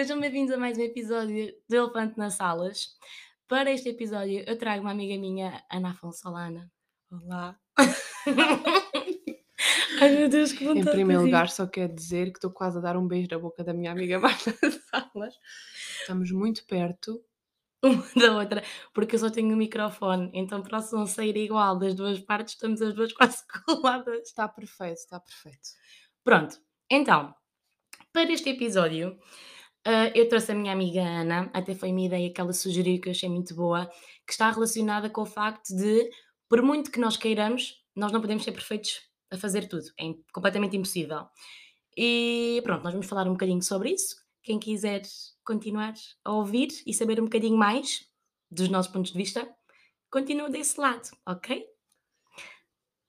Sejam bem-vindos a mais um episódio do Elefante nas Salas. Para este episódio, eu trago uma amiga minha, Ana Afonso Solana. Olá. Ai meu Deus, que Em vontade. primeiro de rir. lugar, só quero dizer que estou quase a dar um beijo na boca da minha amiga Marta Salas. Estamos muito perto. uma da outra, porque eu só tenho o microfone, então para o som sair igual das duas partes, estamos as duas quase coladas. Está perfeito, está perfeito. Pronto, então, para este episódio, ah, eu trouxe a minha amiga Ana, até foi uma ideia que ela sugeriu que eu achei muito boa, que está relacionada com o facto de, por muito que nós queiramos, nós não podemos ser perfeitos a fazer tudo, é completamente impossível. E pronto, nós vamos falar um bocadinho sobre isso. Quem quiser continuar a ouvir e saber um bocadinho mais dos nossos pontos de vista, continua desse lado, ok?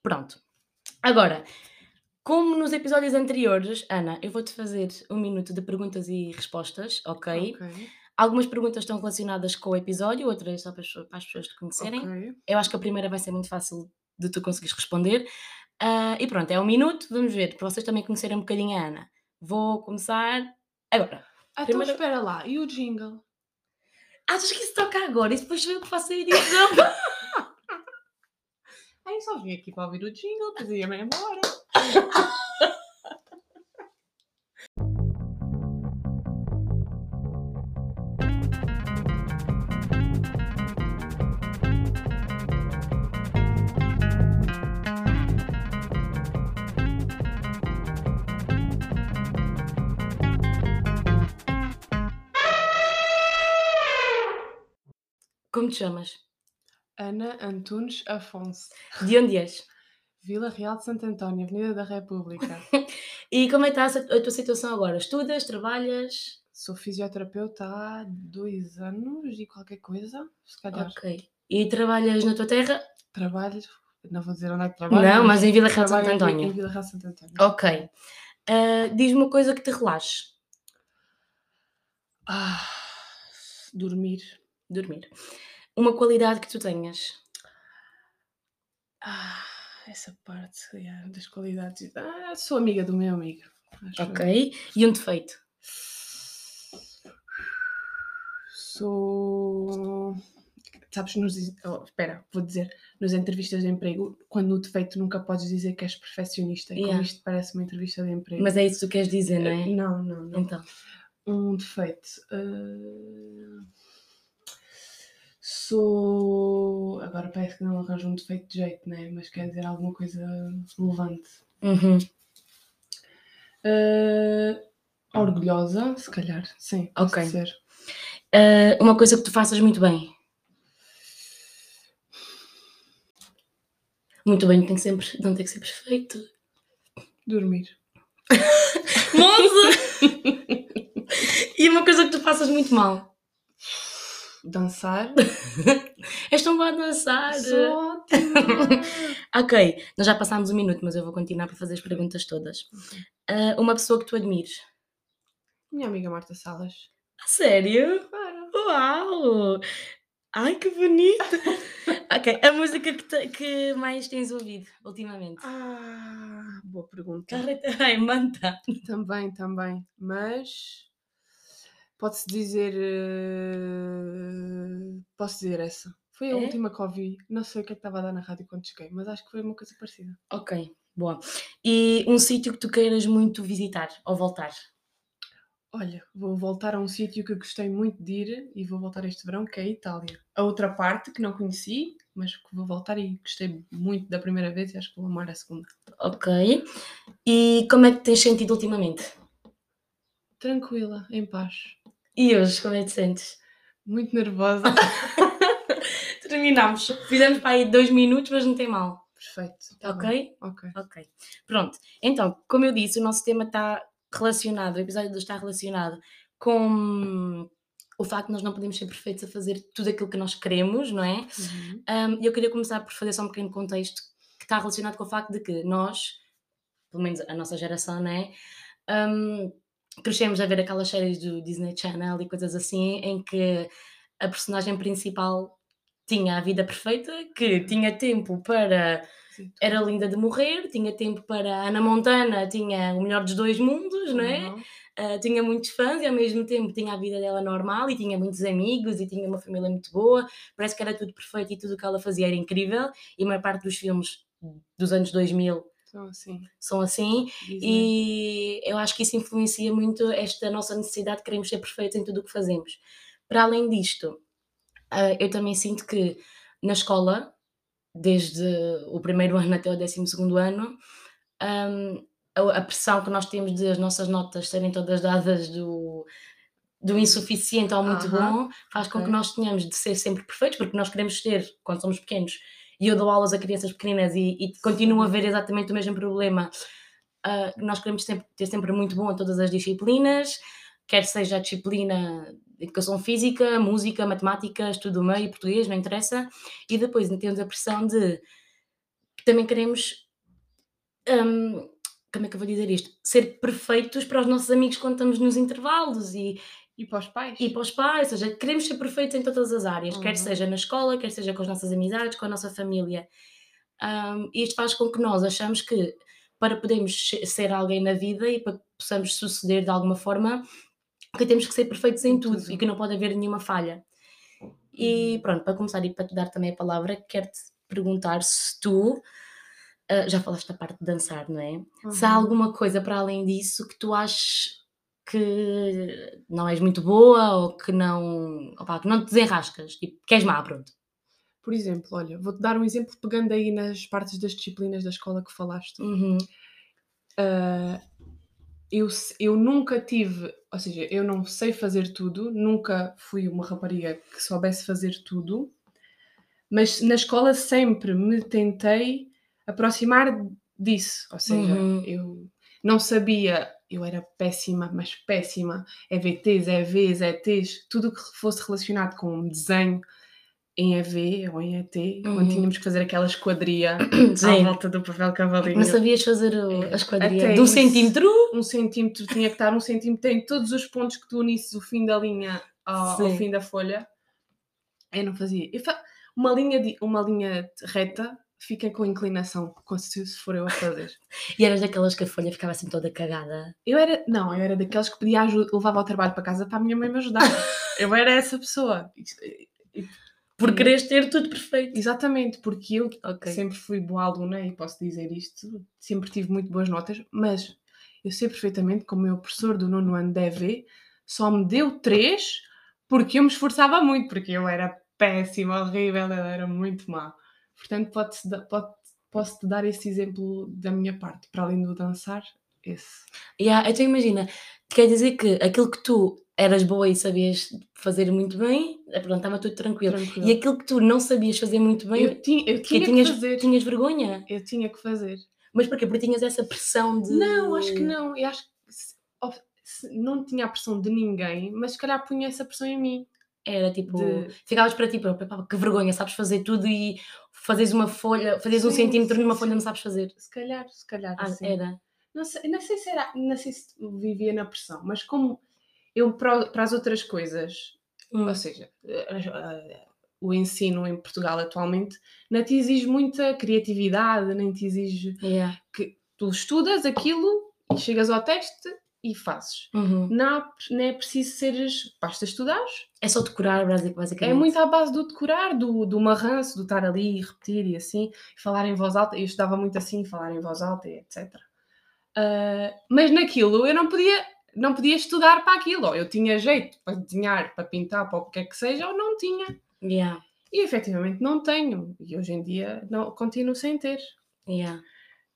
Pronto. Agora, como nos episódios anteriores, Ana, eu vou-te fazer um minuto de perguntas e respostas, ok? Ok. Algumas perguntas estão relacionadas com o episódio, outras só para as, para as pessoas te conhecerem. ok. Eu acho que a primeira vai ser muito fácil de tu conseguires responder. Ah, e pronto, é um minuto, vamos ver, para vocês também conhecerem um bocadinho a Ana. Vou começar agora. Então Primeiro- espera lá. E o jingle? Achas que isso toca agora e depois sou eu que faço a edição? Aí só vim aqui para ouvir o jingle, depois ia-me embora. Como te chamas? Ana Antunes Afonso. De onde és? Vila Real de Santo António, Avenida da República. E como é que está a a tua situação agora? Estudas? Trabalhas? Sou fisioterapeuta há dois anos e qualquer coisa. Se calhar Ok. E trabalhas na tua terra? trabalho. Não vou dizer onde é que trabalho. Não, mas em Vila Real de Santo trabalho em- António. Em Vila Real de Santo António. Ok. Ah, Diz-me uma coisa que te relaxe. Ah, dormir. Dormir. Uma qualidade que tu tenhas. Ah, essa parte yeah, das qualidades. Ah, sou amiga do meu amigo. Ok. E um defeito. Sou. Sabes, nos. oh, espera, vou dizer. Nas entrevistas de emprego, quando no defeito nunca podes dizer que és perfeccionista. Yeah. como isto parece uma entrevista de emprego. Mas é isso que tu queres dizer, não Eh, é? Não, não, não. Então. Um defeito. ah, Sou. Agora parece que não arranjo um defeito de jeito, né? Mas quer dizer alguma coisa relevante. Uhum. Ah, orgulhosa, se calhar, sim. Ok. dizer. Ah, uma coisa que tu faças muito bem. Muito bem, tem que sempre, não tem que ser perfeito. Dormir. Moça! e uma coisa que tu faças muito mal. Dançar. És tão boa a dançar. Sou ótima. Ok, nós já passámos um minuto, mas eu vou continuar para fazer as perguntas todas. Ah, uma pessoa que tu admires. Minha amiga Marta Salas. A sério? Claro. Uau! Ai, que bonito! ok, a música que, te- que mais tens ouvido ultimamente? Ah, boa pergunta. Ai, manta! Também, também. Mas pode-se dizer. eh, Posso dizer essa. Foi a É? última que ouvi. Não sei o que é que estava a dar na rádio quando cheguei, mas acho que foi uma coisa parecida. Ok, boa. E um sítio que tu queiras muito visitar ou voltar? Olha, vou voltar a um sítio que eu gostei muito de ir e vou voltar este verão, que é a Itália. A outra parte que não conheci, mas que vou voltar e gostei muito da primeira vez e acho que vou amar a segunda. Ok. E como é que tens sentido ultimamente? Tranquila, em paz. E hoje, como é que te sentes? Muito nervosa. Terminámos. Fizemos para aí dois minutos, mas não tem mal. Perfeito. tá bem. Ok? Ok. Ok. Pronto. Então, como eu disse, o nosso tema está relacionado, o episódio de hoje está relacionado com o facto de nós não podemos ser perfeitos a fazer tudo aquilo que nós queremos, não é? Uhum. Um, eu queria começar por fazer só um pequeno contexto que está relacionado com o facto de que nós, pelo menos a nossa geração, não é? Um, crescemos a ver aquelas séries do Disney Channel e coisas assim, em que a personagem principal tinha a vida perfeita, que tinha tempo para. Sim, Era linda de morrer, tinha tempo para Ana Montana, tinha o melhor dos dois mundos, não é? Uhum. ah, tinha muitos fãs e ao mesmo tempo tinha a vida dela normal e tinha muitos amigos e tinha uma família muito boa. Parece que era tudo perfeito e tudo o que ela fazia era incrível. E a maior parte dos filmes dos anos 2000 Então, assim, são assim. Disney. E eu acho que isso influencia muito esta nossa necessidade de queremos ser perfeitos em tudo o que fazemos. Para além disto, ah, eu também sinto que na escola, desde o primeiro ano até o décimo segundo ano, a, pressão que nós temos de as nossas notas serem todas dadas do, do insuficiente ao muito bom faz com ok. que nós tenhamos de ser sempre perfeitos, porque nós queremos ser, quando somos pequenos, e eu dou aulas a crianças pequeninas e, e continuo a ver exatamente o mesmo problema. ah, nós queremos sempre, ter sempre muito bom em todas as disciplinas, quer seja a disciplina educação física, música, matemática, estudo do meio, português, não interessa, e depois temos a pressão de também queremos. hum, como é que eu vou dizer isto? Ser perfeitos para os nossos amigos quando estamos nos intervalos e, E para os pais? e para os pais, ou seja, queremos ser perfeitos em todas as áreas, quer Uhum. seja na escola, quer seja com as nossas amizades, com a nossa família. Hum, isto faz com que nós achamos que para podermos se- ser alguém na vida e para que possamos suceder de alguma forma, que temos que ser perfeitos em tudo, tudo. e que não pode haver nenhuma falha. E Uhum. pronto, para começar e para te dar também a palavra, quero-te perguntar se tu, ah, já falaste da parte de dançar, não é? Se há Uhum. alguma coisa para além disso que tu achas que não és muito boa ou que não, opá, que não te desenrascas, tipo, que és má, pronto. Por exemplo, olha, vou-te dar um exemplo pegando aí nas partes das disciplinas da escola que falaste. Uhum, Ah, eu, eu nunca tive, ou seja, eu não sei fazer tudo, nunca fui uma rapariga que soubesse fazer tudo, mas na escola sempre me tentei aproximar disso. Ou seja, Uhum. eu não sabia, eu era péssima, mas péssima, EVTs, EVs, ETs, tudo o que fosse relacionado com desenho em EV ou em ET, Uhum. quando tínhamos que fazer aquela esquadria à Sim. volta do papel cavalinho. Não sabias fazer o- É, a esquadria até de um centímetro? um centímetro tinha que estar um centímetro em todos os pontos que tu unisses o fim da linha ao, ao fim da folha. Eu não fazia. Eu fa- uma, linha de, uma linha reta fica com inclinação, se for eu a fazer. E eras daquelas que a folha ficava assim toda cagada. Eu era, não, eu era daqueles que pedia ajuda, levava o trabalho para casa para a minha mãe me ajudar. eu era essa pessoa. Isto- Por Sim. quereres ter tudo perfeito. Exatamente, porque eu Ok. sempre fui boa aluna e posso dizer isto, sempre tive muito boas notas, mas eu sei perfeitamente que o meu professor do nono ano da EV só me deu três porque eu me esforçava muito, porque eu era péssima, horrível, ela era muito má. Portanto, pode-se da- pode- posso-te dar esse exemplo da minha parte, para além do dançar, esse. Yeah, então imagina, quer dizer que aquilo que tu eras boa e sabias fazer muito bem, eh, pronto, estava tudo tranquilo. Tranquilo. E aquilo que tu não sabias fazer muito bem, eu, ti- eu tinha tinhas, que fazer. tinhas vergonha. Eu tinha que fazer. Mas porquê? Porque tinhas essa pressão de. Não, acho que não. Eu acho que se- se- não tinha a pressão de ninguém, mas se calhar punha essa pressão em mim. Era tipo, De- ficavas para ti própria, que vergonha, sabes fazer tudo e fazes uma folha, fazes um centímetro numa folha não sabes fazer. Se calhar, se calhar. Ah, assim. era. Não, sei, não sei se era, não sei se vivia na pressão, mas como eu para, para as outras coisas, Hum, ou seja, eh, o ensino em Portugal atualmente não te exige muita criatividade, nem te exige yeah. que tu estudas aquilo e chegas ao teste e fazes. Uhum. Não, não é preciso seres, basta estudares É só decorar, basic- basicamente. É muito à base do decorar, do, do marranço, do estar ali e repetir e assim, e falar em voz alta. Eu estudava muito assim, falar em voz alta e etc. Ah, mas naquilo eu não podia, não podia estudar para aquilo. Ou eu tinha jeito para desenhar, para pintar, para o que é que seja, ou não tinha. Yeah, E efetivamente não tenho. E hoje em dia não, continuo sem ter. yeah.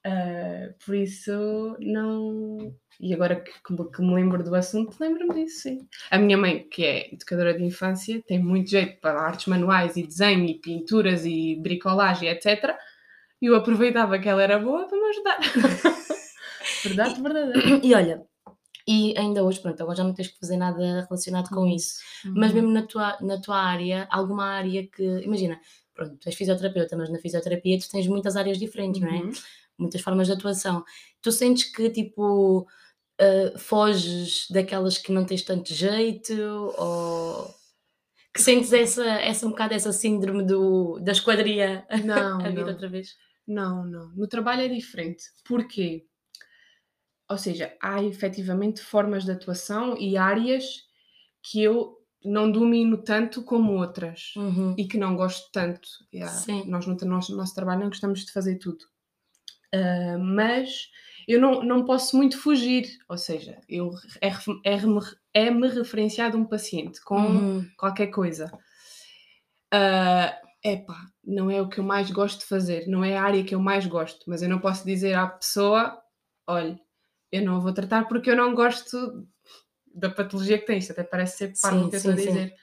Ah, por isso, não. E agora que, que me- lembro do assunto, lembro-me disso, sim. A minha mãe, que é educadora de infância, tem muito jeito para artes manuais e desenho e pinturas e bricolagem, etc. E eu aproveitava que ela era boa para me ajudar. Verdade, verdadeira. E olha, e ainda hoje, pronto, agora já não tens que fazer nada relacionado com isso. Mas Uhum. mesmo na tua, na tua área, alguma área que. Imagina, pronto, tu és fisioterapeuta, mas na fisioterapia tu tens muitas áreas diferentes, não é? Muitas formas de atuação. Tu sentes que, tipo, ah, foges daquelas que não tens tanto jeito ou. Que sentes essa, essa um bocado essa síndrome do, da esquadria Não, a vir não. outra vez? Não, não. No trabalho é diferente. Porquê? ou seja, há efetivamente formas de atuação e áreas que eu não domino tanto como outras Uhum. e que não gosto tanto. Yeah, Sim. Nós no nosso, nosso trabalho não gostamos de fazer tudo. Uh, mas eu não, não posso muito fugir, ou seja, eu, é, é, é me referenciado um paciente com Uhum. qualquer coisa. Uh, epá, não é o que eu mais gosto de fazer, não é a área que eu mais gosto, mas eu não posso dizer à pessoa, olha, eu não vou tratar porque eu não gosto da patologia que tem. Isto até parece ser parte do que eu estou a dizer.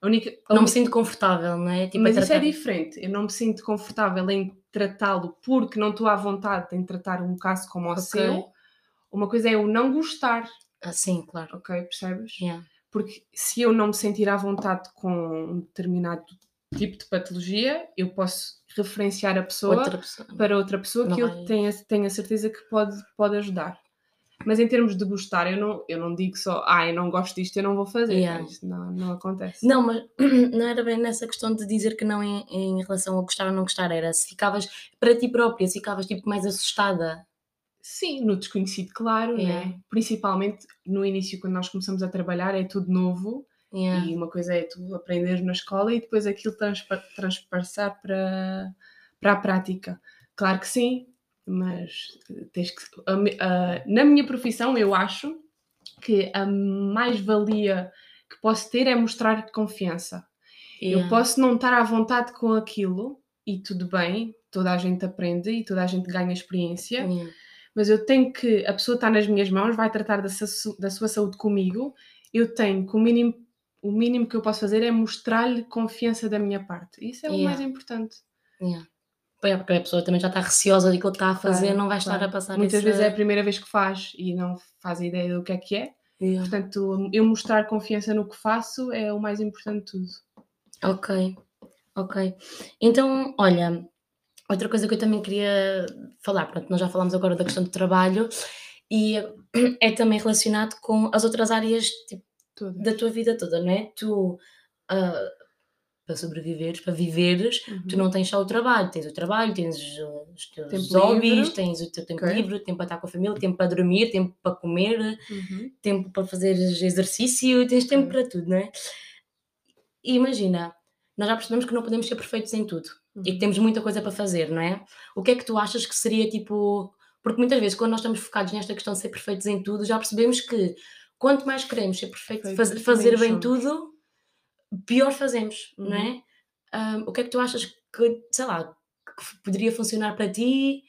A única, a não única... me sinto confortável, não é? Tipo, Mas isso é diferente. Eu não me sinto confortável em tratá-lo porque não estou à vontade em tratar um caso como o okay. seu. Uma coisa é eu não gostar. Ah, sim, claro. Ok, percebes? Yeah. Porque se eu não me sentir à vontade com um determinado tipo de patologia, eu posso referenciar a pessoa outra pessoa. para outra pessoa não que vai... eu tenha, tenha certeza que pode, pode ajudar. Mas em termos de gostar, eu não, eu não digo só, ah, eu não gosto disto, eu não vou fazer. Yeah. Isso não, não acontece. Não, mas não era bem nessa questão de dizer que não em, em relação a gostar ou não gostar, era se ficavas para ti própria, se ficavas tipo mais assustada. Sim, no desconhecido, claro, yeah. né? principalmente no início, quando nós começamos a trabalhar, é tudo novo. Yeah. E uma coisa é tu aprender na escola e depois aquilo transpa transpassar para, para a prática. Claro que sim, mas tens que. na minha profissão, eu acho que a mais-valia que posso ter é mostrar confiança. Yeah. Eu posso não estar à vontade com aquilo e tudo bem, toda a gente aprende e toda a gente ganha experiência, yeah. mas eu tenho que. A pessoa está nas minhas mãos, vai tratar da, da sua saúde comigo, eu tenho que o mínimo, o mínimo que eu posso fazer é mostrar-lhe confiança da minha parte. Isso é yeah. o mais importante. É, porque a pessoa também já está receosa de que ele está a fazer, claro, não vai estar claro. a passar Muitas esse... vezes é a primeira vez que faz e não faz ideia do que é que é. Yeah. Portanto, eu mostrar confiança no que faço é o mais importante de tudo. Ok, ok. Então, olha, outra coisa que eu também queria falar, pronto, nós já falamos agora da questão do trabalho e é também relacionado com as outras áreas tipo, da tua vida toda, não é? Tu uh, para sobreviveres, para viveres, uhum. tu não tens só o trabalho, tens o trabalho, tens os teus tempo hobbies, livre. tens o teu tempo okay. livre, tempo para estar com a família, tempo para dormir, tempo para comer, uhum. tempo para fazer exercício, tens tempo okay. para tudo, não é? E imagina, nós já percebemos que não podemos ser perfeitos em tudo uhum. e que uhum. temos muita coisa para fazer, não é? O que é que tu achas que seria tipo. Porque muitas vezes, quando nós estamos focados nesta questão de ser perfeitos em tudo, já percebemos que quanto mais queremos ser perfeitos, faz, fazer bem tudo, pior fazemos, uhum. não é? Um, o que é que tu achas que, sei lá, que poderia funcionar para ti?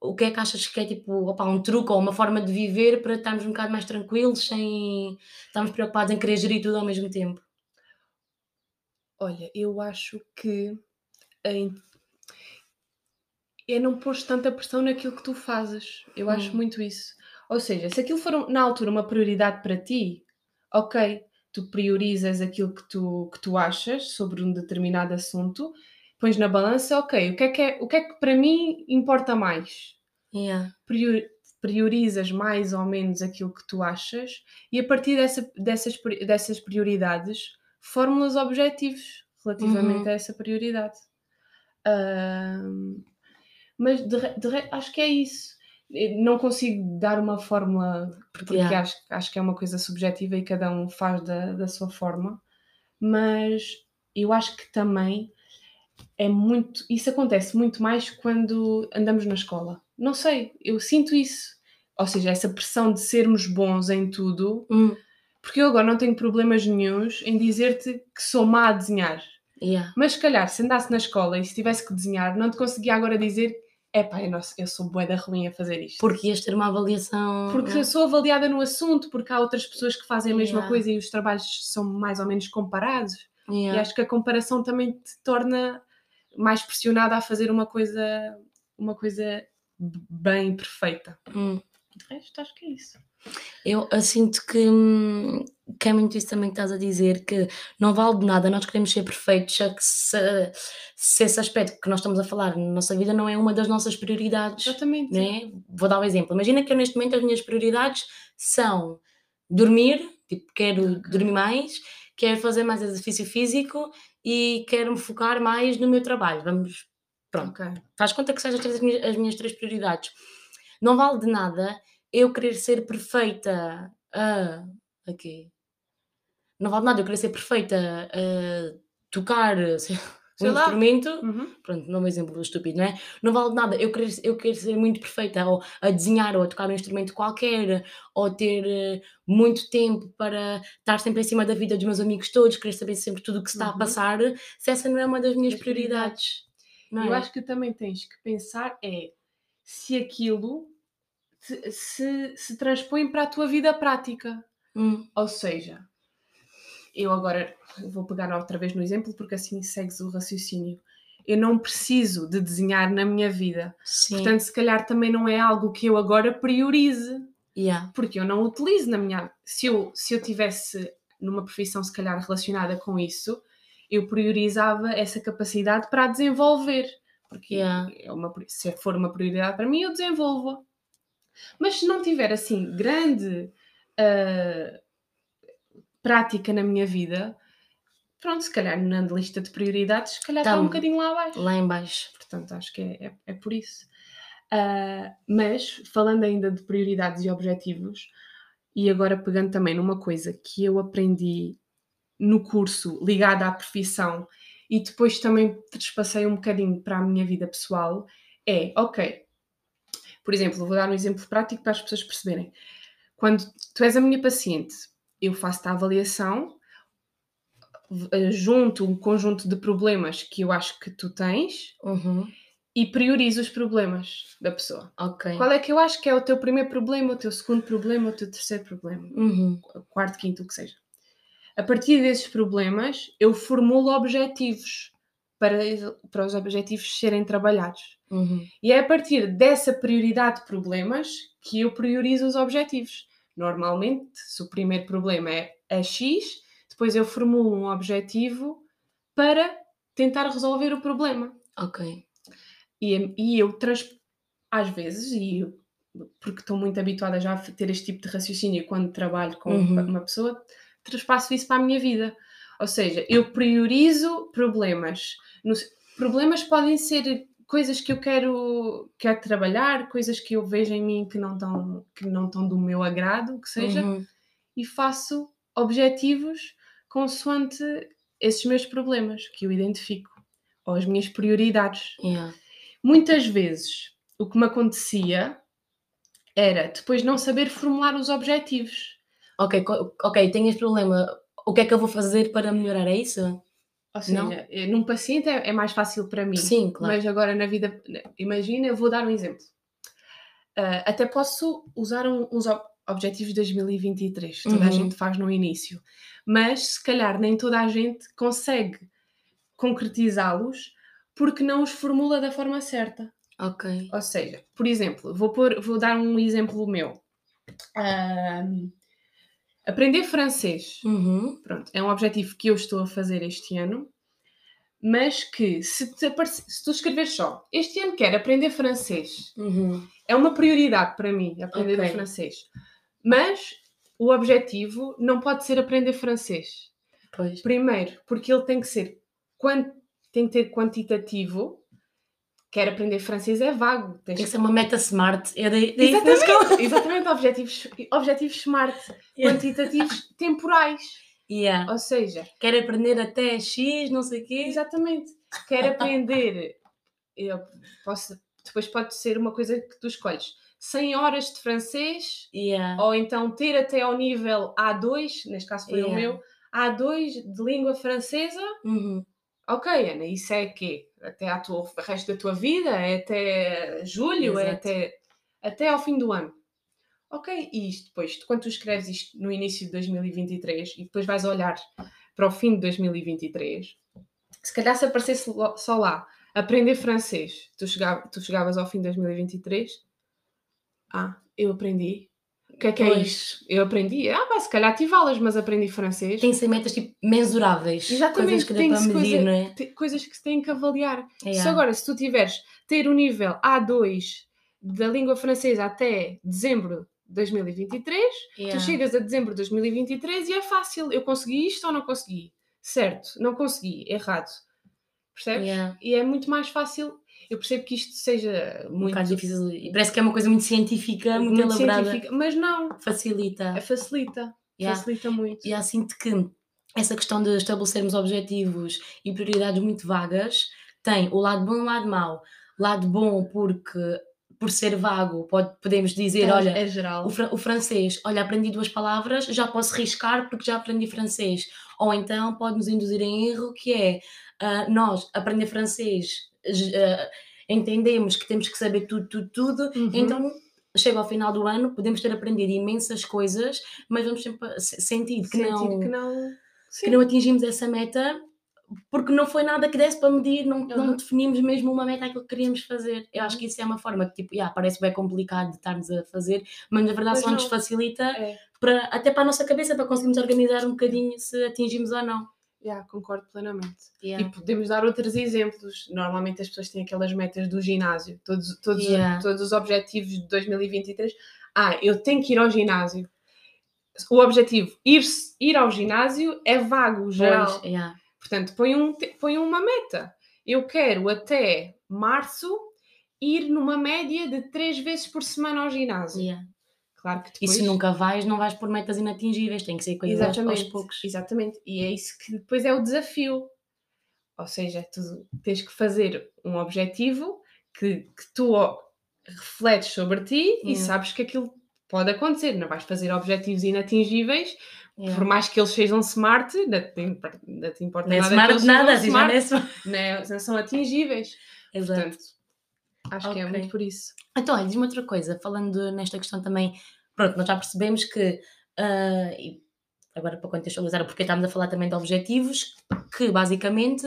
O que é que achas que é tipo opa, um truque ou uma forma de viver para estarmos um bocado mais tranquilos, sem estarmos preocupados em querer gerir tudo ao mesmo tempo? Olha, eu acho que em... é não pôr tanta pressão naquilo que tu fazes. Eu hum. acho muito isso. Ou seja, se aquilo for na altura uma prioridade para ti, ok, tu priorizas aquilo que tu, que tu achas sobre um determinado assunto, pões na balança, ok, o que é que, é, o que, é que para mim importa mais? Yeah. Prior, priorizas mais ou menos aquilo que tu achas e a partir dessa, dessas, dessas prioridades fórmulas objetivos relativamente uhum. a essa prioridade. Mas de, de, acho que é isso não consigo dar uma fórmula porque yeah. acho, acho que é uma coisa subjetiva e cada um faz da, da sua forma, mas eu acho que também é muito. Isso acontece muito mais quando andamos na escola. Não sei, eu sinto isso. Ou seja, essa pressão de sermos bons em tudo, hum. porque eu agora não tenho problemas nenhums em dizer-te que sou má a desenhar. Yeah. Mas se calhar, se andasse na escola e se tivesse que desenhar, não te conseguia agora dizer é pá, eu, eu sou bué da ruim a fazer isto. Porque ias ter uma avaliação. Porque eu sou avaliada no assunto, porque há outras pessoas que fazem a mesma yeah. coisa e os trabalhos são mais ou menos comparados. Yeah. E acho que a comparação também te torna mais pressionada a fazer uma coisa, uma coisa bem perfeita. Hum. De resto, acho que é isso. Eu, eu sinto que, hum, que é muito isso também que estás a dizer, que não vale de nada, nós queremos ser perfeitos, só que se, se esse aspecto que nós estamos a falar na nossa vida não é uma das nossas prioridades. Exatamente. Né? Vou dar um exemplo. Imagina que eu neste momento as minhas prioridades são dormir, tipo, quero dormir mais, quero fazer mais exercício físico e quero me focar mais no meu trabalho. Vamos, pronto. Okay. Faz conta que sejam as as minhas três prioridades. Não vale de nada eu querer ser perfeita a a quê? Não vale nada eu querer ser perfeita a tocar, sei Sei um lá. instrumento, Uhum. pronto, não é um exemplo estúpido, não é? Não vale nada eu querer eu querer ser muito perfeita ou a desenhar ou a tocar um instrumento qualquer, ou ter, eh, muito tempo para estar sempre em cima da vida dos meus amigos todos, querer saber sempre tudo o que se está a Uhum. passar, se essa não é uma das minhas Das prioridades, Eu é? acho que também tens que pensar é se aquilo se, se transpõe para a tua vida prática. Hum, Ou seja, eu agora vou pegar outra vez no exemplo porque assim segues o raciocínio. Eu não preciso de desenhar na minha vida. sim, Portanto, se calhar também não é algo que eu agora priorize, yeah, porque eu não utilizo na minha. Se eu, se eu tivesse numa profissão, se calhar relacionada com isso, eu priorizava essa capacidade para a desenvolver. Porque Yeah. é uma, se for uma prioridade para mim, eu desenvolvo. Mas se não tiver assim grande ah, prática na minha vida, pronto, se calhar na lista de prioridades, se calhar está Tá um bocadinho lá abaixo. lá em baixo. Portanto, acho que é, é, é por isso. Ah, mas, falando ainda de prioridades e objetivos, e agora pegando também numa coisa que eu aprendi no curso ligada à profissão e depois também trespassei um bocadinho para a minha vida pessoal, é, ok, por exemplo, vou dar um exemplo prático para as pessoas perceberem. Quando tu és a minha paciente, eu faço-te a avaliação, v- junto um conjunto de problemas que eu acho que tu tens Uhum, e priorizo os problemas da pessoa. ok. Qual é que eu acho que é o teu primeiro problema, o teu segundo problema, o teu terceiro problema, Uhum, quarto, quinto, o que seja. A partir desses problemas, eu formulo objetivos para, para os objetivos serem trabalhados. uhum, E é a partir dessa prioridade de problemas que eu priorizo os objetivos. Normalmente, se o primeiro problema é a X, depois eu formulo um objetivo para tentar resolver o problema. ok. E, e eu, trans, às vezes, e eu- porque estou muito habituada já a ter este tipo de raciocínio quando trabalho com Uhum. uma pessoa, traspasso isso para a minha vida. Ou seja, eu priorizo problemas. Nos- problemas podem ser coisas que eu quero, quero trabalhar, coisas que eu vejo em mim que não estão que não estão do meu agrado, o que seja, Uhum, e faço objetivos consoante esses meus problemas que eu identifico, ou as minhas prioridades yeah, muitas vezes o que me acontecia era depois não saber formular os objetivos. Ok, ok, tenho este problema. O que é que eu vou fazer para melhorar? É isso? Ou seja, Não? eh, num paciente é, é mais fácil para mim. Sim, claro. Mas agora na vida, imagina, eu vou dar um exemplo. Ah, até posso usar um- uns ob- objetivos de 2023, toda a Uhum. gente faz no início, mas se calhar nem toda a gente consegue concretizá-los porque não os formula da forma certa. Ok. Ou seja, por exemplo, vou, pôr- vou dar um exemplo meu. Ahm, aprender francês. Uhum, Pronto, é um objetivo que eu estou a fazer este ano, mas que se, te se tu escreveres só, este ano quero aprender francês, uhum, é uma prioridade para mim aprender Ok. o francês. Mas o objetivo não pode ser aprender francês. pois. Primeiro, porque ele tem que ser tem que ter quantitativo. Quero aprender francês é vago. Tens Tem que ser uma meta smart. Dei isso na Exatamente, exatamente objetivos, objetivos smart, Yeah. quantitativos temporais. Yeah. Ou seja, Quero aprender até X, não sei o quê. exatamente, quero aprender. Eu posso, depois pode ser uma coisa que tu escolhes: 100 horas de francês, Yeah. ou então ter até ao nível A2, neste caso foi o meu, A2 de língua francesa. Uhum. Ok, Ana, isso é quê? Até à tua, o resto da tua vida? É até julho? É Exato. até, até ao fim do ano? Ok, e isto depois, quando tu escreves isto no início de 2023 e depois vais olhar para o fim de 2023, se calhar se aparecesse só lá aprender francês, tu, chegava, tu chegavas ao fim de 2023, ah, eu aprendi. O que é que é Pois. isto? Eu aprendi. Ah, pá, se calhar tive aulas, mas aprendi francês. Tem que ser metas tipo mensuráveis. Exatamente, Coisas que tem para que se medir, coisa- não é? coisas que se têm que avaliar. Se Yeah. agora, se tu tiveres ter o nível A2 da língua francesa até dezembro de 2023, Yeah. tu chegas a dezembro de 2023 e é fácil. Eu consegui isto ou não consegui? Certo, não consegui, errado. Percebes? Yeah. E é muito mais fácil. Eu percebo que isto seja Um muito, bocado difícil. E parece que é uma coisa muito científica, muito, muito elaborada. científica, mas não, Facilita. facilita, Yeah. facilita muito. E há sinto que essa questão de estabelecermos objetivos e prioridades muito vagas tem o lado bom e o lado mau. Lado bom porque, por ser vago, pode, podemos dizer, É- olha, é geral. o, fra- o francês, olha, aprendi duas palavras, já posso riscar porque já aprendi francês. Ou então pode nos induzir em erro, que é ah, nós aprender francês, ah, entendemos que temos que saber tudo, tudo, tudo, Uhum. então chega ao final do ano, podemos ter aprendido imensas coisas, mas vamos sempre sentir que Sentido não, que não. que não atingimos essa meta porque não foi nada que desse para medir, não, não Uhum. definimos mesmo uma meta que queríamos fazer. Eu acho que isso é uma forma que, tipo, yeah, parece bem complicado de estarmos a fazer, mas na verdade Mas só nos não. facilita É, para, até para a nossa cabeça, para conseguirmos organizar um bocadinho se atingimos ou não. Yeah, concordo plenamente. Yeah. E podemos dar outros exemplos. Normalmente as pessoas têm aquelas metas do ginásio, todos, todos, Yeah. todos os objetivos de 2023. Ah, eu tenho que ir ao ginásio. O objetivo, ir, ir ao ginásio, é vago, geral. Pois. Portanto, põe, um, põe uma meta. Eu quero até março ir numa média de três vezes por semana ao ginásio. Claro que E depois... se nunca vais, não vais por metas inatingíveis, tem que ser coisas aos- aos Exatamente, poucos. exatamente. E é isso que depois é o desafio. Ou seja, tu tens que fazer um objetivo que, que tu refletes sobre ti e sabes que aquilo pode acontecer. Não vais fazer objetivos inatingíveis, por mais que eles sejam smart, não te, não te importa Não é nada smart nada, assim, não é smart, smart. né? não são atingíveis. Exato. Portanto, acho que é muito por isso. Então, olha, diz-me outra coisa, falando nesta questão também, pronto, nós já percebemos que, e agora para contextualizar, porque estamos a falar também de objetivos, que basicamente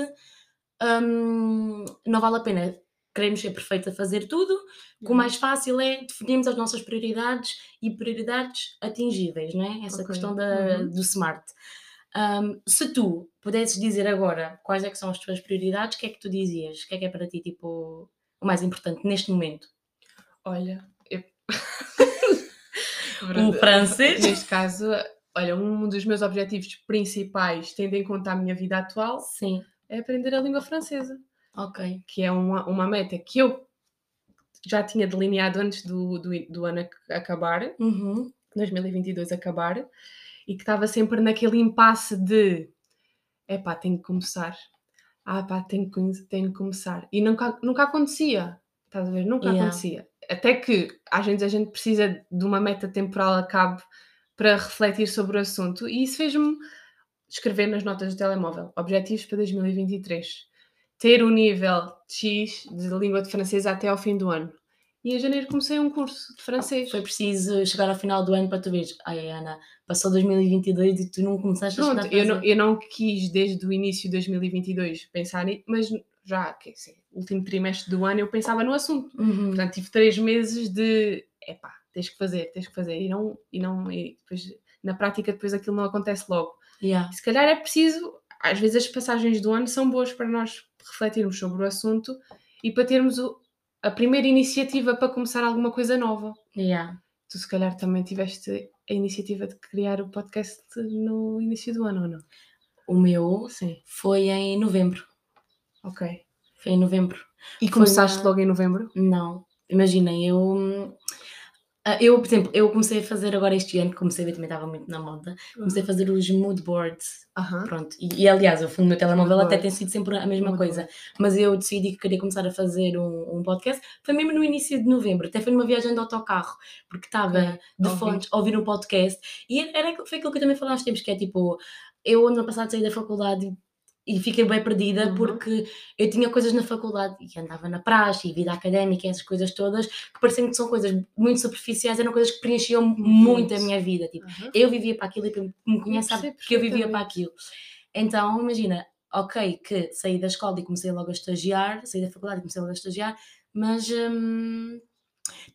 hum, não vale a pena queremos ser perfeitos a fazer tudo, que o Uhum. mais fácil é definirmos as nossas prioridades e prioridades atingíveis, não é? Essa Ok. questão da, Uhum. do SMART. Hum, se tu pudesses dizer agora quais é que são as tuas prioridades, o que é que tu dizias? O que é que é para ti, tipo, o mais importante neste momento? Olha, eu... O francês? Neste caso, olha, um dos meus objetivos principais, tendo em conta a minha vida atual, Sim, é aprender a língua francesa, ok. que é uma, uma meta que eu já tinha delineado antes do, do, do ano ac- acabar, Uhum. 2022 acabar, e que estava sempre naquele impasse de epá, tenho que começar. Ah pá, tenho que, tenho que começar. E nunca, nunca acontecia. Estás a ver? Nunca Yeah. acontecia. Até que às vezes a gente precisa de uma meta temporal a cabo para refletir sobre o assunto. E isso fez-me escrever nas notas do telemóvel. Objetivos para 2023. Ter o nível X de língua de francês até ao fim do ano. E em janeiro comecei um curso de francês. Foi preciso chegar ao final do ano para tu veres. Ai, Ana, passou 2022 e tu não começaste a Pronto, estudar eu não, eu não quis desde o início de 2022 pensar nisso, mas já, que assim, último trimestre do ano eu pensava no assunto. Uhum. Portanto, tive três meses de epá, tens que fazer, tens que fazer. E não, e não e depois, na prática, depois aquilo não acontece logo. Yeah. Se calhar é preciso, às vezes as passagens do ano são boas para nós refletirmos sobre o assunto e para termos o- a primeira iniciativa para começar alguma coisa nova. Yeah. Tu, se calhar, também tiveste a iniciativa de criar o podcast no início do ano, ou não? O meu Sim, foi em novembro. ok. Foi em novembro. E Foi começaste na- logo em novembro? Não, imaginem, eu. Ah, Eu, por exemplo, eu comecei a fazer agora este ano, que comecei a ver também estava muito na moda, comecei a fazer os mood boards, Aham. pronto, e, e, aliás, o fundo do meu telemóvel Mood até board. tem sido sempre a mesma Mood coisa, mas eu decidi que queria começar a fazer um, um podcast, foi mesmo no início de novembro, até foi numa viagem de autocarro, porque estava Ok, de fones a ouvir um podcast, e era, foi aquilo que eu também falei há uns tempos, que é tipo, eu ano passado saí da faculdade e fiquei bem perdida Uhum. porque eu tinha coisas na faculdade e andava na praxe e vida académica essas coisas todas que pareciam que são coisas muito superficiais, eram coisas que preenchiam muito a Muito. minha vida. Tipo, Aham. eu vivia para aquilo e quem me conhece sabe que eu vivia para aquilo. Então, imagina, ok, que saí da escola e comecei logo a estagiar, saí da faculdade e comecei logo a estagiar, mas hum,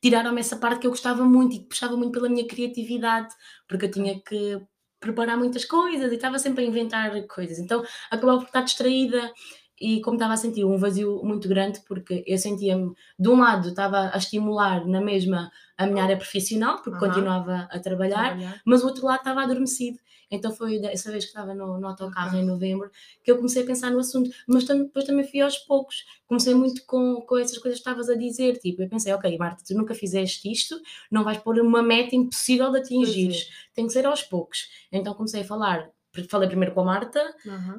tiraram-me essa parte que eu gostava muito e que puxava muito pela minha criatividade, porque eu tinha que preparar muitas coisas e estava sempre a inventar coisas. Então, acabava por estar distraída e como estava a sentir um vazio muito grande, porque eu sentia-me, de um lado, estava a estimular na mesma a minha área profissional, porque Aham. continuava a trabalhar, Trabalhar. mas o outro lado estava adormecido. Então foi dessa vez que estava no, no autocarro em novembro que eu comecei a pensar no assunto, mas depois também fui aos poucos. Comecei muito com, com essas coisas que estavas a dizer, tipo, eu pensei, ok, Marta, tu nunca fizeste isto, não vais pôr uma meta impossível de atingires, tem que ser aos poucos. Então comecei a falar, falei primeiro com a Marta,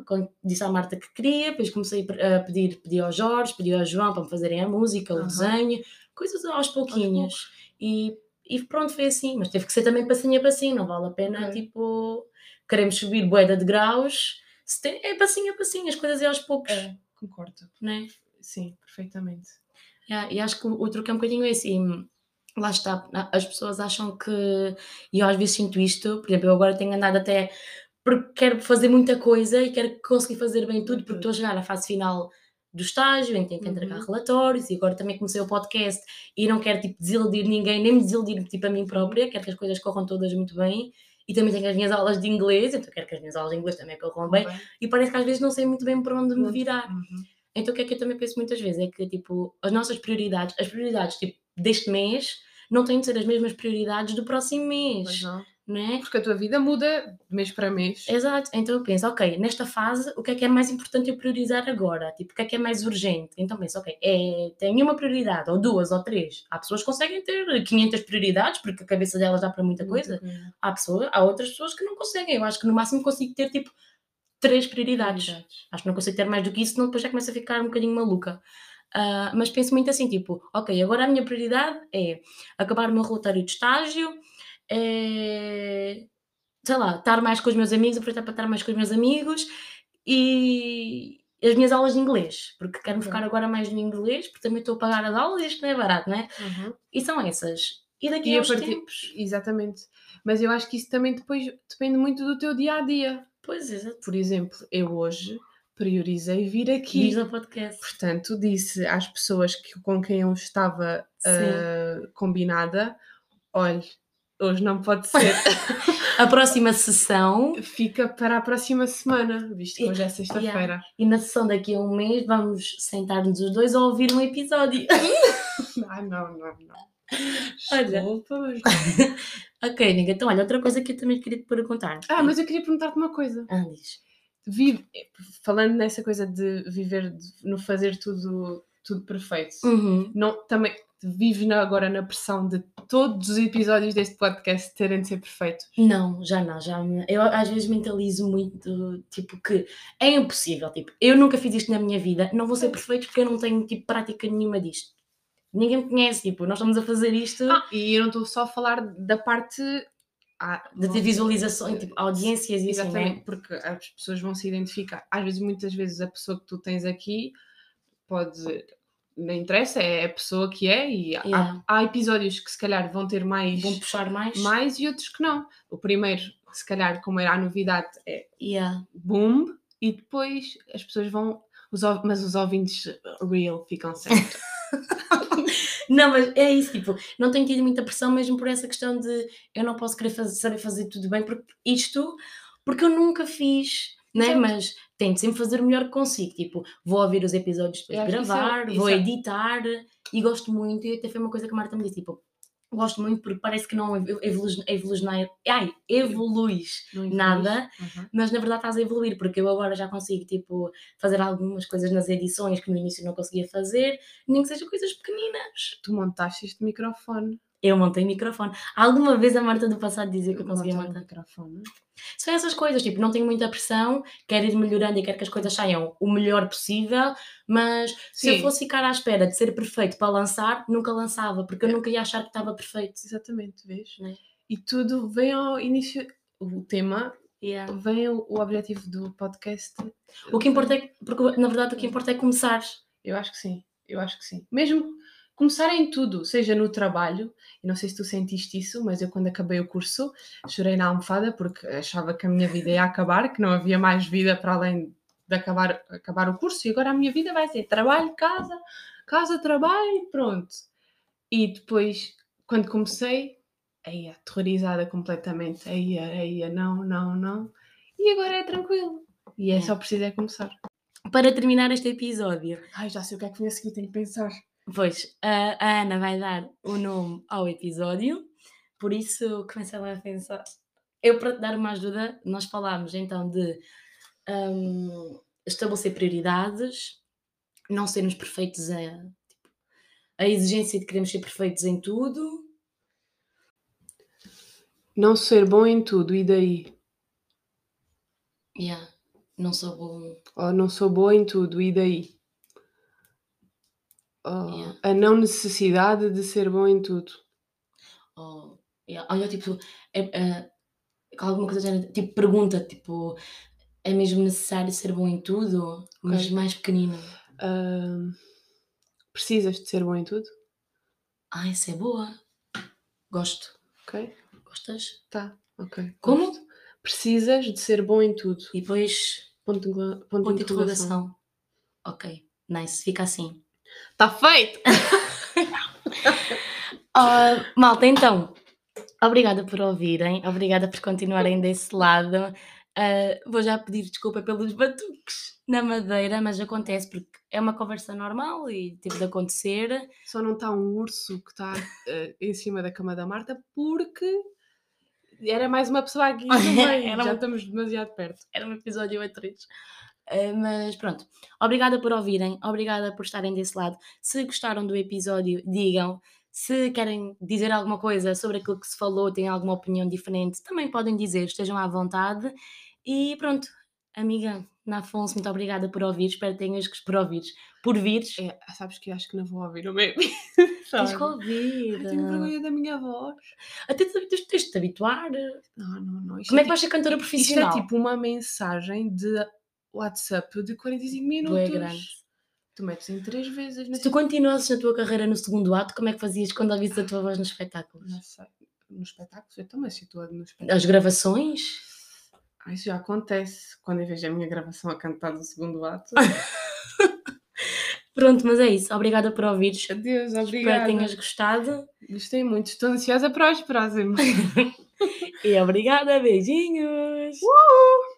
quando disse à Marta que queria, depois comecei a pedir, pedir ao Jorge, pedi ao João para me fazerem a música, o Aham. desenho, coisas aos pouquinhos. E, e pronto, foi assim. Mas teve que ser também passinho a passinho, não vale a pena, tipo, queremos subir boeda de graus, tem- é passinho a passinho, as coisas é aos poucos, É, concordo. né? Sim, perfeitamente. E acho que o, o truque é um bocadinho esse. E, lá está, as pessoas acham que. E eu às vezes sinto isto, por exemplo, eu agora tenho andado até. Porque quero fazer muita coisa e quero conseguir fazer bem tudo, porque estou a chegar à fase final do estágio, em que tenho que entregar Uhum. relatórios, e agora também comecei o podcast e não quero tipo, desiludir ninguém, nem me desiludir tipo, a mim própria, quero que as coisas corram todas muito bem. E também tenho as minhas aulas de inglês, então quero que as minhas aulas de inglês também corram bem. E parece que às vezes não sei muito bem por onde me virar. Uhum. Então o que é que eu também penso muitas vezes? É que, tipo, as nossas prioridades, as prioridades, tipo, deste mês, não têm de ser as mesmas prioridades do próximo mês, Pois não. É? Porque a tua vida muda de mês para mês. Exato, então eu penso, ok, nesta fase, o que é que é mais importante eu priorizar agora? Tipo, o que é que é mais urgente? Então penso, ok, é, tenho uma prioridade, ou duas, ou três. Há pessoas que conseguem ter 500 prioridades, porque a cabeça delas dá para muita coisa. Há, pessoas, há outras pessoas que não conseguem. Eu acho que no máximo consigo ter, tipo, três prioridades. Prioridades. Acho que não consigo ter mais do que isso, senão depois já começo a ficar um bocadinho maluca. Ah, mas penso muito assim, tipo, ok, agora a minha prioridade é acabar o meu relatório de estágio, é, sei lá, estar mais com os meus amigos, aproveitar para estar mais com os meus amigos e as minhas aulas de inglês, porque quero-me Ok. focar agora mais no inglês, porque também estou a pagar as aulas e isto não é barato, não é? Uhum. E são essas. E daqui E a uns partir- tempos. Exatamente. Mas eu acho que isso também depois depende muito do teu dia a dia. Pois, exato. Por exemplo, eu hoje priorizei vir aqui. Diz ao podcast. Portanto, disse às pessoas que, com quem eu estava ah, combinada: olha, hoje não pode ser, A próxima sessão fica para a próxima semana, visto que hoje é sexta-feira. E na sessão daqui a um mês vamos sentar-nos os dois a ouvir um episódio. Ah, não, não, não. Olha. Ok, amiga. Então, olha, outra coisa que eu também queria te perguntar. Ah, mas eu queria perguntar-te uma coisa. Ah, diz. Vive, falando nessa coisa de viver, de, no fazer tudo, tudo perfeito, Uhum. não, também vives na- agora na pressão de todos os episódios deste podcast terem de ser perfeitos? Não, já não, já me- eu às vezes mentalizo muito, tipo, que é impossível, tipo, eu nunca fiz isto na minha vida, não vou ser perfeito porque eu não tenho, tipo, prática nenhuma disto. Ninguém me conhece, tipo, nós estamos a fazer isto Ah, e eu não estou só a falar da parte ah, de ter visualizações, tipo, audiências e assim, é? Exatamente, porque as pessoas vão se identificar. Às vezes, muitas vezes, a pessoa que tu tens aqui pode. Não interessa, é a pessoa que é, e há- Yeah. há, episódios que se calhar vão ter mais, Vão puxar mais. mais e outros que não. O primeiro, se calhar, como era a novidade, é Yeah. boom, e depois as pessoas vão. Os, mas os ouvintes real ficam sempre. Não, mas é isso, tipo, não tenho tido muita pressão mesmo por essa questão de eu não posso querer fazer, saber fazer tudo bem, porque isto, porque eu nunca fiz, né? Exato. Mas tento sempre fazer o melhor que consigo, tipo, vou ouvir os episódios depois de que isso é- gravar, isso vou editar e gosto muito, e até foi uma coisa que a Marta me disse, tipo, gosto muito porque parece que não evo- evolui, evolui, ai, evoluis Não nada. Uhum. mas na verdade estás a evoluir, porque eu agora já consigo, tipo, fazer algumas coisas nas edições que no início não conseguia fazer, nem que sejam coisas pequeninas. Tu montaste este microfone. Eu montei microfone. Alguma vez a Marta do passado dizia que eu conseguia montar. microfone. São essas coisas, tipo, não tenho muita pressão, quero ir melhorando e quero que as coisas saiam o melhor possível, mas se eu Sim. fosse ficar à espera de ser perfeito para lançar, nunca lançava, porque eu nunca ia achar que estava perfeito. Exatamente, vês? Né? E tudo vem ao início. O tema Yeah. vem o, o objetivo do podcast. O que importa é, porque na verdade o que importa é começar. Eu acho que sim, eu acho que sim. Mesmo começar em tudo, seja no trabalho, e não sei se tu sentiste isso, mas eu quando acabei o curso chorei na almofada porque achava que a minha vida ia acabar, que não havia mais vida para além de acabar, acabar o curso, e agora a minha vida vai ser trabalho, casa, casa, trabalho, pronto. E depois, quando comecei, aí aterrorizada completamente, aí, aí, não, não, não. E agora é tranquilo. E é É. só preciso é começar. Para terminar este episódio, Ai, já sei o que é que vem a seguir, tenho que pensar. Pois a a Ana vai dar o nome ao episódio, por isso começa lá a pensar. eu para te dar uma ajuda, nós falámos então de hum, estabelecer prioridades, não sermos perfeitos a, tipo, a exigência de queremos ser perfeitos em tudo. Não ser bom em tudo, e daí? Yeah, não sou bom. Ou não sou boa em tudo, e daí? Yeah. a não necessidade de ser bom em tudo. Ou, yeah, olha, tipo, é, é, alguma coisa género, tipo, pergunta, tipo, é mesmo necessário ser bom em tudo? Mas Ok. mais pequenino. Ahm, precisas de ser bom em tudo? Ah, essa é boa. Gosto. Ok? Gostas? Tá, ok. Como? gosto. Precisas de ser bom em tudo. E depois, Ponto ponto ponto de interrogação. interrogação. Ok, nice, fica assim. Tá feito! Ah, malta, então, obrigada por ouvirem, obrigada por continuarem desse lado. Ah, vou já pedir desculpa pelos batuques na madeira, mas acontece porque é uma conversa normal e teve de acontecer. Só não está um urso que está eh, em cima da cama da Marta porque era mais uma pessoa aqui também. Já estamos demasiado perto. Era um episódio a três. Ah, mas pronto, obrigada por ouvirem, obrigada por estarem desse lado. Se gostaram do episódio, digam. Se querem dizer alguma coisa sobre aquilo que se falou, têm alguma opinião diferente, também podem dizer, estejam à vontade. E pronto, amiga Ana Afonso, muito obrigada por ouvir. Espero que tenhas por ouvires, por vires. É, sabes que eu acho que não vou ouvir o mesmo. Tens que ouvir. Ai, tenho vergonha da minha voz. Até te- tens, tens de te habituar. Não, não, não. Isto Como é que tipo- vais ser cantora Isto profissional? é tipo uma mensagem de WhatsApp de 45 minutos. Bué grande. Tu metes em três vezes. Se tu continuasses na tua carreira no segundo ato, como é que fazias quando ouvisses a tua voz nos espetáculos? Não sei. No espetáculo, eu também situado no espetáculo. As gravações? Ah, isso já acontece quando eu vejo a minha gravação a cantar do segundo ato. Pronto, mas é isso. Obrigada por ouvires. Adeus, Espero obrigada. que tenhas gostado. Gostei muito. Estou ansiosa para os próximos. E obrigada, beijinhos! Uh!